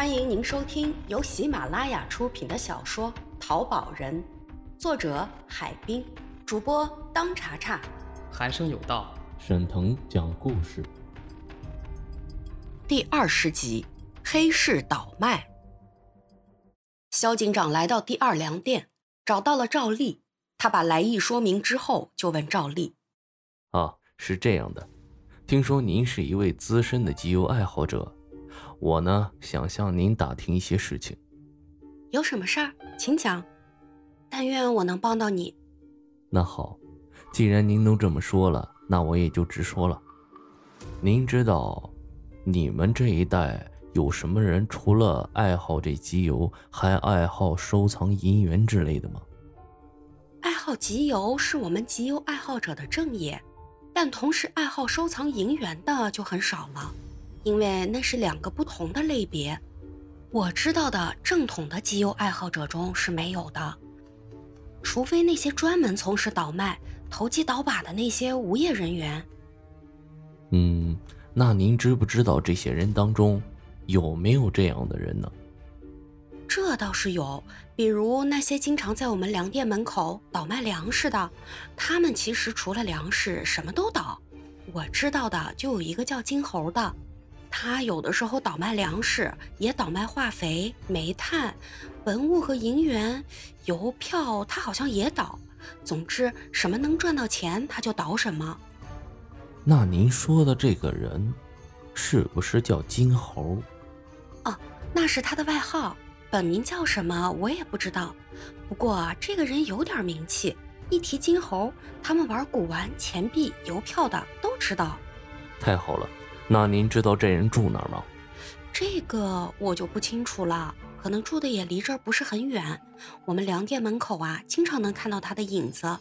欢迎您收听由喜马拉雅出品的小说《淘宝人》，作者海滨，主播当查查。寒生有道，沈腾讲故事。第二十集，黑市倒卖。肖警长来到第二粮店，找到了赵丽。他把来意说明之后，就问赵丽：“啊，是这样的，听说您是一位资深的集邮爱好者。”我呢，想向您打听一些事情。有什么事儿，请讲。但愿我能帮到你。那好，既然您都这么说了，那我也就直说了。您知道，你们这一代有什么人除了爱好这集邮，还爱好收藏银元之类的吗？爱好集邮是我们集邮爱好者的正业，但同时爱好收藏银元的就很少了。因为那是两个不同的类别，我知道的正统的集邮爱好者中是没有的，除非那些专门从事倒卖、投机倒把的那些无业人员。嗯，那您知不知道这些人当中有没有这样的人呢？这倒是有，比如那些经常在我们粮店门口倒卖粮食的，他们其实除了粮食什么都倒。我知道的就有一个叫金猴的。他有的时候倒卖粮食，也倒卖化肥、煤炭、文物和银元、邮票，他好像也倒。总之，什么能赚到钱，他就倒什么。那您说的这个人，是不是叫金猴？哦，那是他的外号，本名叫什么我也不知道。不过这个人有点名气，一提金猴，他们玩古玩、钱币、邮票的都知道。太好了。那您知道这人住哪儿吗？这个我就不清楚了，可能住的也离这儿不是很远。我们粮店门口啊，经常能看到他的影子。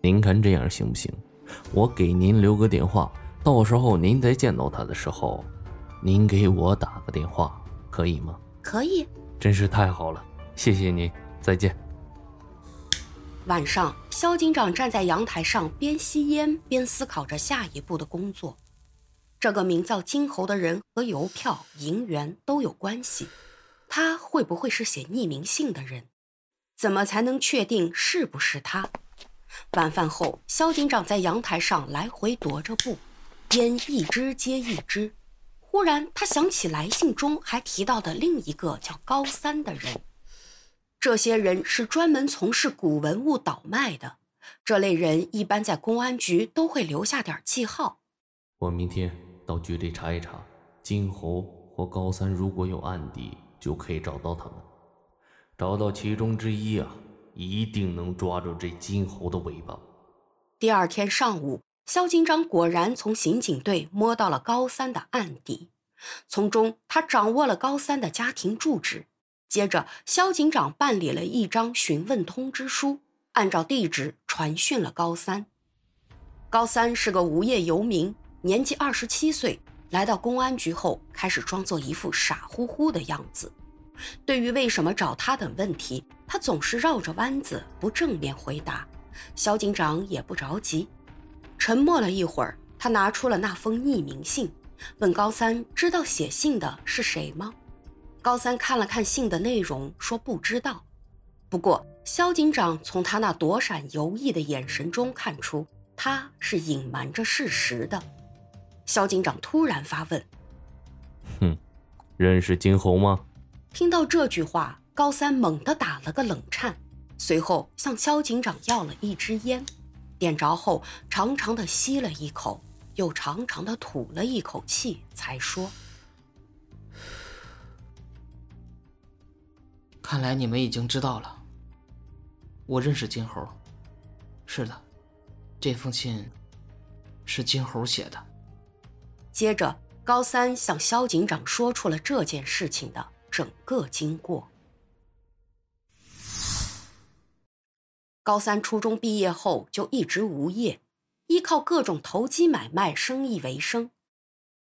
您看这样行不行？我给您留个电话，到时候您再见到他的时候，您给我打个电话，可以吗？可以。真是太好了，谢谢您，再见。晚上，肖警长站在阳台上，边吸烟边思考着下一步的工作。这个名叫金猴的人和邮票、银元都有关系，他会不会是写匿名信的人？怎么才能确定是不是他？晚饭后，肖警长在阳台上来回踱着步，烟一支接一支。忽然，他想起来信中还提到的另一个叫高三的人。这些人是专门从事古文物倒卖的，这类人一般在公安局都会留下点记号。我明天。到局里查一查，金猴或高三如果有案底，就可以找到他们。找到其中之一啊，一定能抓住这金猴的尾巴。第二天上午，肖警长果然从刑警队摸到了高三的案底，从中他掌握了高三的家庭住址。接着，肖警长办理了一张询问通知书，按照地址传讯了高三。高三是个无业游民。年纪二十七岁，来到公安局后，开始装作一副傻乎乎的样子。对于为什么找他等问题，他总是绕着弯子，不正面回答。肖警长也不着急，沉默了一会儿，他拿出了那封匿名信，问高三：“知道写信的是谁吗？”高三看了看信的内容，说不知道。不过，肖警长从他那躲闪游弋的眼神中看出，他是隐瞒着事实的。肖警长突然发问：“哼，认识金猴吗？”听到这句话，高三猛地打了个冷颤，随后向肖警长要了一支烟，点着后长长的吸了一口，又长长的吐了一口气，才说：“看来你们已经知道了，我认识金猴。是的，这封信是金猴写的。”接着，高三向肖警长说出了这件事情的整个经过。高三初中毕业后就一直无业，依靠各种投机买卖生意为生。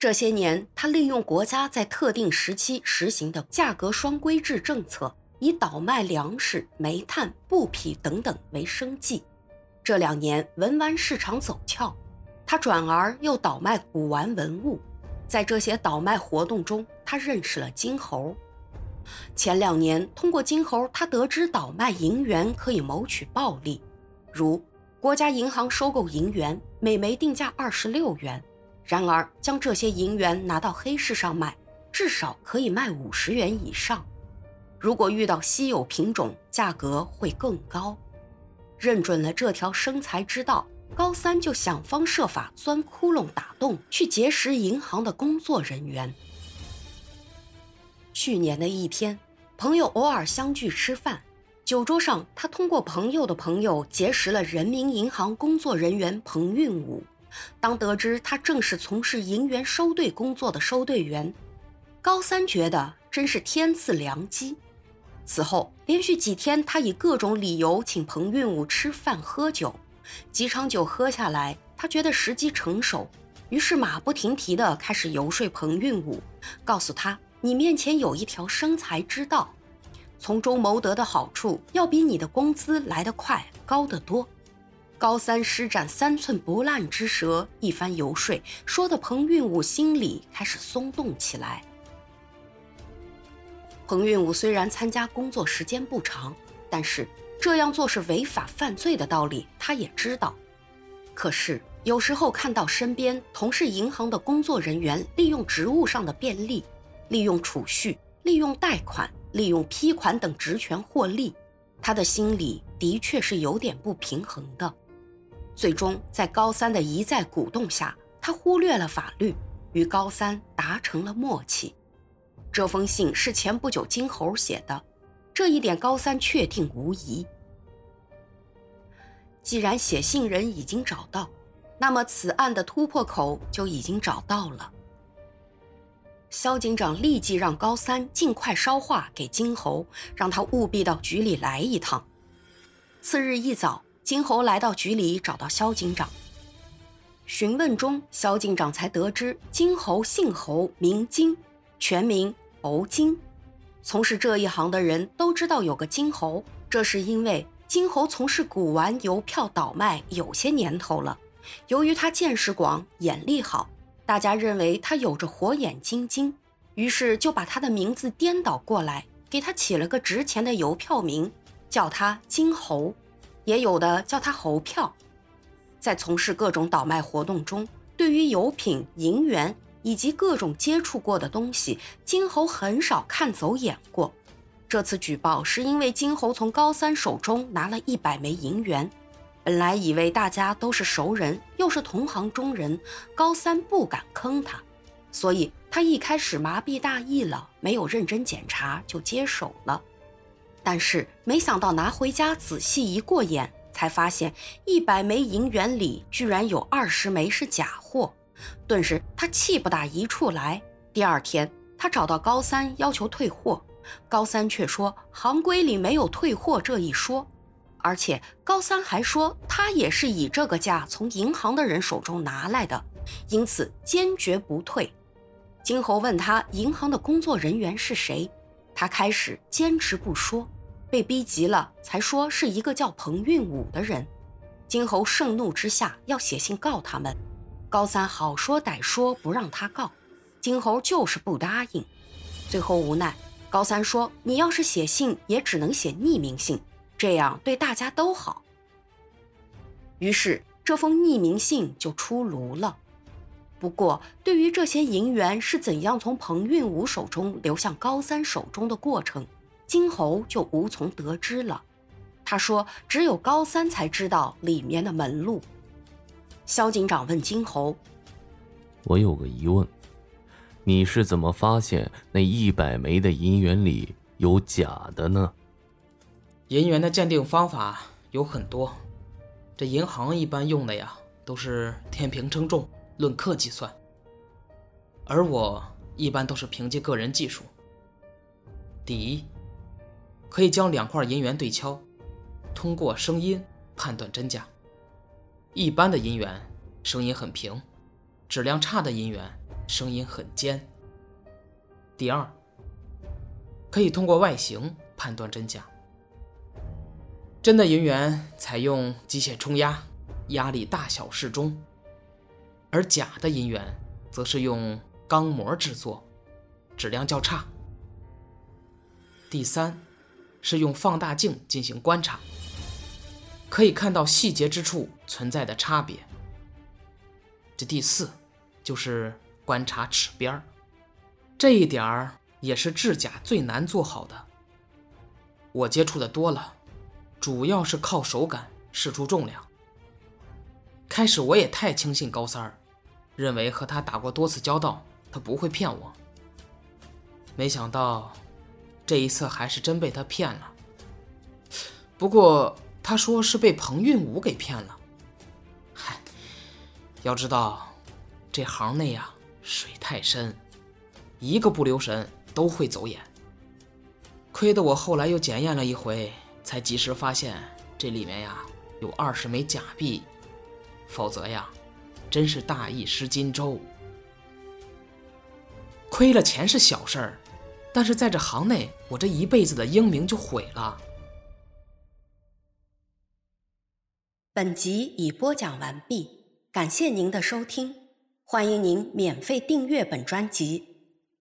这些年，他利用国家在特定时期实行的价格双规制政策，以倒卖粮食、煤炭、布匹等等为生计。这两年，文玩市场走俏。他转而又倒卖古玩文物，在这些倒卖活动中，他认识了金猴。前两年，通过金猴，他得知倒卖银元可以谋取暴利，如国家银行收购银元，每枚定价二十六元。然而，将这些银元拿到黑市上卖，至少可以卖五十元以上。如果遇到稀有品种，价格会更高。认准了这条生财之道，高三就想方设法钻窟窿打洞，去结识银行的工作人员。去年的一天，朋友偶尔相聚吃饭，酒桌上，他通过朋友的朋友结识了人民银行工作人员彭运武。当得知他正是从事银元收兑工作的收兑员，高三觉得真是天赐良机。此后连续几天，他以各种理由请彭运武吃饭喝酒。几场酒喝下来，他觉得时机成熟，于是马不停蹄地开始游说彭运武，告诉他：“你面前有一条生财之道，从中谋得的好处要比你的工资来得快，高得多。”高三施展三寸不烂之舌，一番游说，说的彭运武心里开始松动起来。彭运武虽然参加工作时间不长，但是这样做是违法犯罪的道理，他也知道。可是有时候看到身边同是银行的工作人员利用职务上的便利，利用储蓄、利用贷款、利用批款等职权获利，他的心里的确是有点不平衡的。最终，在高三的一再鼓动下，他忽略了法律，与高三达成了默契。这封信是前不久金猴写的，这一点高三确定无疑。既然写信人已经找到，那么此案的突破口就已经找到了。肖警长立即让高三尽快捎话给金猴，让他务必到局里来一趟。次日一早。金猴来到局里，找到肖警长。询问中，肖警长才得知金猴姓侯，名金，全名侯金。从事这一行的人都知道有个金猴，这是因为金猴从事古玩邮票倒卖有些年头了。由于他见识广，眼力好，大家认为他有着火眼金睛，于是就把他的名字颠倒过来，给他起了个值钱的邮票名，叫他金猴。也有的叫他猴票，在从事各种倒卖活动中，对于油品、银元以及各种接触过的东西，金猴很少看走眼过。这次举报是因为金猴从高三手中拿了一百枚银元，本来以为大家都是熟人，又是同行中人，高三不敢坑他，所以他一开始麻痹大意了，没有认真检查就接手了。但是没想到拿回家仔细一过眼，才发现一百枚银元里居然有二十枚是假货，顿时他气不打一处来。第二天，他找到高三要求退货，高三却说行规里没有退货这一说，而且高三还说他也是以这个价从银行的人手中拿来的，因此坚决不退。金猴问他银行的工作人员是谁，他开始坚持不说。被逼急了，才说是一个叫彭运武的人。金猴盛怒之下要写信告他们，高三好说歹说不让他告，金猴就是不答应。最后无奈，高三说：“你要是写信，也只能写匿名信，这样对大家都好。”于是这封匿名信就出炉了。不过，对于这些银元是怎样从彭运武手中流向高三手中的过程，金猴就无从得知了。他说：“只有高三才知道里面的门路。”肖警长问金猴：“我有个疑问，你是怎么发现那一百枚的银元里有假的呢？”银元的鉴定方法有很多，这银行一般用的呀都是天平称重，论克计算，而我一般都是凭借个人技术。第一。可以将两块银元对敲，通过声音判断真假。一般的银元声音很平，质量差的银元声音很尖。第二，可以通过外形判断真假。真的银元采用机械冲压，压力大小适中，而假的银元则是用钢模制作，质量较差。第三，是用放大镜进行观察，可以看到细节之处存在的差别。这第四，就是观察齿边儿，这一点儿也是制甲最难做好的。我接触的多了，主要是靠手感试出重量。开始我也太轻信高三儿，认为和他打过多次交道，他不会骗我。没想到，这一次还是真被他骗了。不过他说是被彭运武给骗了。嗨，要知道，这行内呀水太深，一个不留神都会走眼。亏得我后来又检验了一回，才及时发现这里面呀有二十枚假币。否则呀，真是大意失荆州。亏了钱是小事儿，但是在这行内，我这一辈子的英名就毁了。本集已播讲完毕，感谢您的收听，欢迎您免费订阅本专辑。